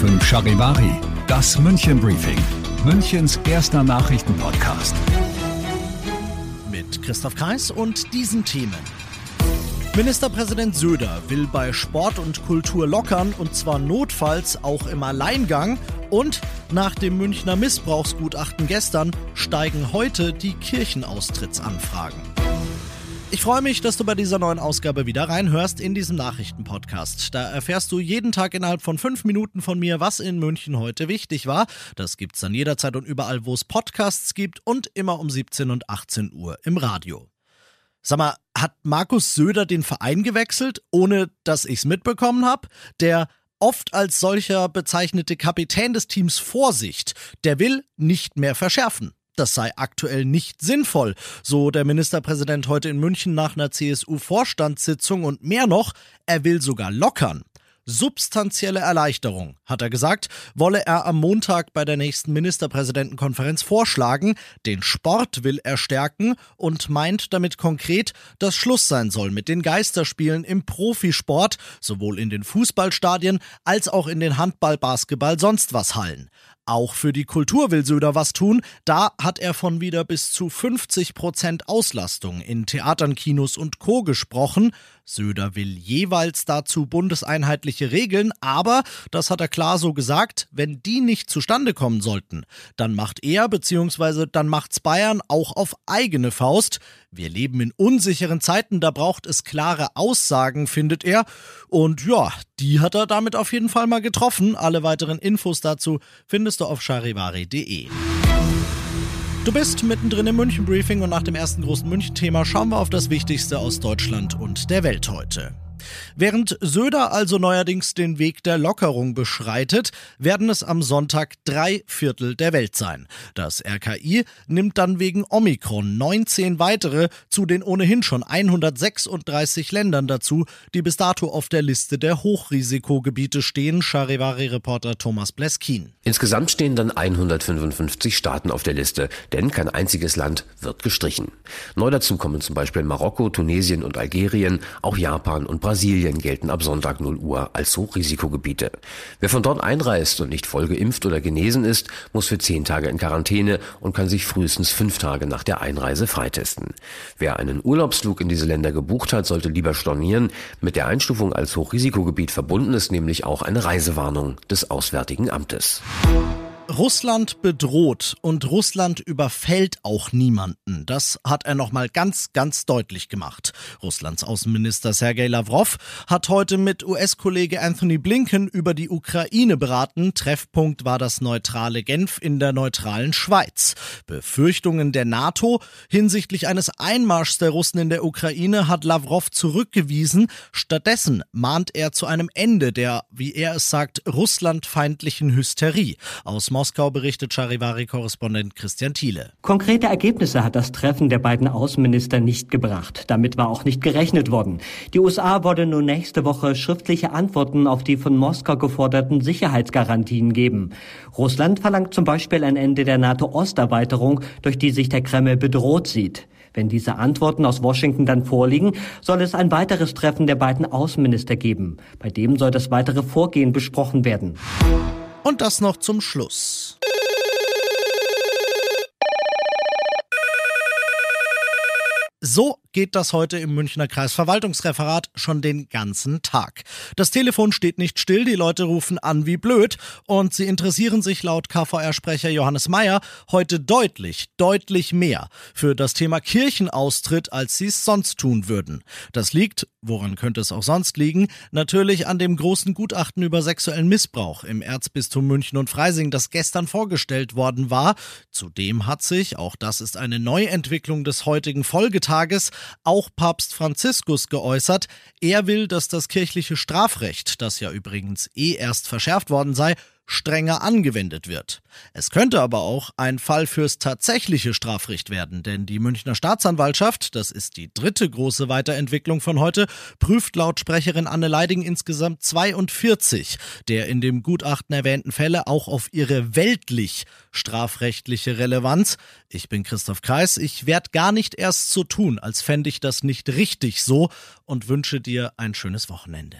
fünf Charivari, das München Briefing, Münchens erster Nachrichtenpodcast. Mit Christoph Kreis und diesen Themen. Ministerpräsident Söder will bei Sport und Kultur lockern und zwar notfalls auch im Alleingang. Und nach dem Münchner Missbrauchsgutachten gestern steigen heute die Kirchenaustrittsanfragen. Ich freue mich, dass du bei dieser neuen Ausgabe wieder reinhörst in diesem Nachrichtenpodcast. Da erfährst du jeden Tag innerhalb von fünf Minuten von mir, was in München heute wichtig war. Das gibt's dann jederzeit und überall, wo es Podcasts gibt und immer um 17 und 18 Uhr im Radio. Sag mal, hat Markus Söder den Verein gewechselt, ohne dass ich's mitbekommen habe? Der oft als solcher bezeichnete Kapitän des Teams Vorsicht, der will nicht mehr verschärfen. Das sei aktuell nicht sinnvoll, so der Ministerpräsident heute in München nach einer CSU-Vorstandssitzung und mehr noch, er will sogar lockern. Substanzielle Erleichterung, hat er gesagt, wolle er am Montag bei der nächsten Ministerpräsidentenkonferenz vorschlagen. Den Sport will er stärken und meint damit konkret, dass Schluss sein soll mit den Geisterspielen im Profisport, sowohl in den Fußballstadien als auch in den Handball, Basketball, sonst was Hallen. Auch für die Kultur will Söder was tun. Da hat er von wieder bis zu 50 Prozent Auslastung in Theatern, Kinos und Co. gesprochen. Söder will jeweils dazu bundeseinheitliche Regeln, aber, das hat er klar so gesagt, wenn die nicht zustande kommen sollten, dann macht er bzw. dann macht's Bayern auch auf eigene Faust. Wir leben in unsicheren Zeiten, da braucht es klare Aussagen, findet er. Und ja, die hat er damit auf jeden Fall mal getroffen. Alle weiteren Infos dazu findest du auf charivari.de. Du bist mittendrin im München Briefing und nach dem ersten großen München-Thema schauen wir auf das Wichtigste aus Deutschland und der Welt heute. Während Söder also neuerdings den Weg der Lockerung beschreitet, werden es am Sonntag drei Viertel der Welt sein. Das RKI nimmt dann wegen Omikron 19 weitere zu den ohnehin schon 136 Ländern dazu, die bis dato auf der Liste der Hochrisikogebiete stehen, Charivari-Reporter Thomas Bleskin. Insgesamt stehen dann 155 Staaten auf der Liste, denn kein einziges Land wird gestrichen. Neu dazu kommen zum Beispiel Marokko, Tunesien und Algerien, auch Japan und Brasilien gelten ab Sonntag 0 Uhr als Hochrisikogebiete. Wer von dort einreist und nicht voll geimpft oder genesen ist, muss für zehn Tage in Quarantäne und kann sich frühestens fünf Tage nach der Einreise freitesten. Wer einen Urlaubsflug in diese Länder gebucht hat, sollte lieber stornieren. Mit der Einstufung als Hochrisikogebiet verbunden ist nämlich auch eine Reisewarnung des Auswärtigen Amtes. Russland bedroht und Russland überfällt auch niemanden. Das hat er nochmal ganz, ganz deutlich gemacht. Russlands Außenminister Sergei Lavrov hat heute mit US-Kollege Anthony Blinken über die Ukraine beraten. Treffpunkt war das neutrale Genf in der neutralen Schweiz. Befürchtungen der NATO hinsichtlich eines Einmarschs der Russen in der Ukraine hat Lavrov zurückgewiesen. Stattdessen mahnt er zu einem Ende der, wie er es sagt, russlandfeindlichen Hysterie. Aus Moskau berichtet Charivari-Korrespondent Christian Thiele. Konkrete Ergebnisse hat das Treffen der beiden Außenminister nicht gebracht. Damit war auch nicht gerechnet worden. Die USA wollen nun nächste Woche schriftliche Antworten auf die von Moskau geforderten Sicherheitsgarantien geben. Russland verlangt zum Beispiel ein Ende der NATO-Osterweiterung, durch die sich der Kreml bedroht sieht. Wenn diese Antworten aus Washington dann vorliegen, soll es ein weiteres Treffen der beiden Außenminister geben. Bei dem soll das weitere Vorgehen besprochen werden. Und das noch zum Schluss. So geht das heute im Münchner Kreisverwaltungsreferat schon den ganzen Tag. Das Telefon steht nicht still, die Leute rufen an wie blöd und sie interessieren sich laut KVR-Sprecher Johannes Mayer heute deutlich, deutlich mehr für das Thema Kirchenaustritt, als sie es sonst tun würden. Das liegt, woran könnte es auch sonst liegen, natürlich an dem großen Gutachten über sexuellen Missbrauch im Erzbistum München und Freising, das gestern vorgestellt worden war. Zudem hat sich, auch das ist eine Neuentwicklung des heutigen Folgetages, auch Papst Franziskus geäußert. Er will, dass das kirchliche Strafrecht, das ja übrigens eh erst verschärft worden sei, strenger angewendet wird. Es könnte aber auch ein Fall fürs tatsächliche Strafrecht werden, denn die Münchner Staatsanwaltschaft, das ist die dritte große Weiterentwicklung von heute, prüft laut Sprecherin Anne Leiding insgesamt 42 der in dem Gutachten erwähnten Fälle auch auf ihre weltlich strafrechtliche Relevanz. Ich bin Christoph Kreis, ich werde gar nicht erst so tun, als fände ich das nicht richtig so und wünsche dir ein schönes Wochenende.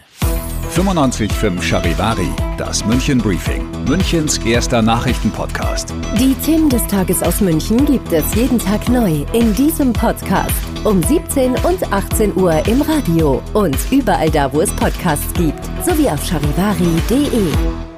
95.5 Charivari, das München Briefing, Münchens erster Nachrichtenpodcast. Die Themen des Tages aus München gibt es jeden Tag neu in diesem Podcast. Um 17 und 18 Uhr im Radio und überall da, wo es Podcasts gibt, sowie auf charivari.de.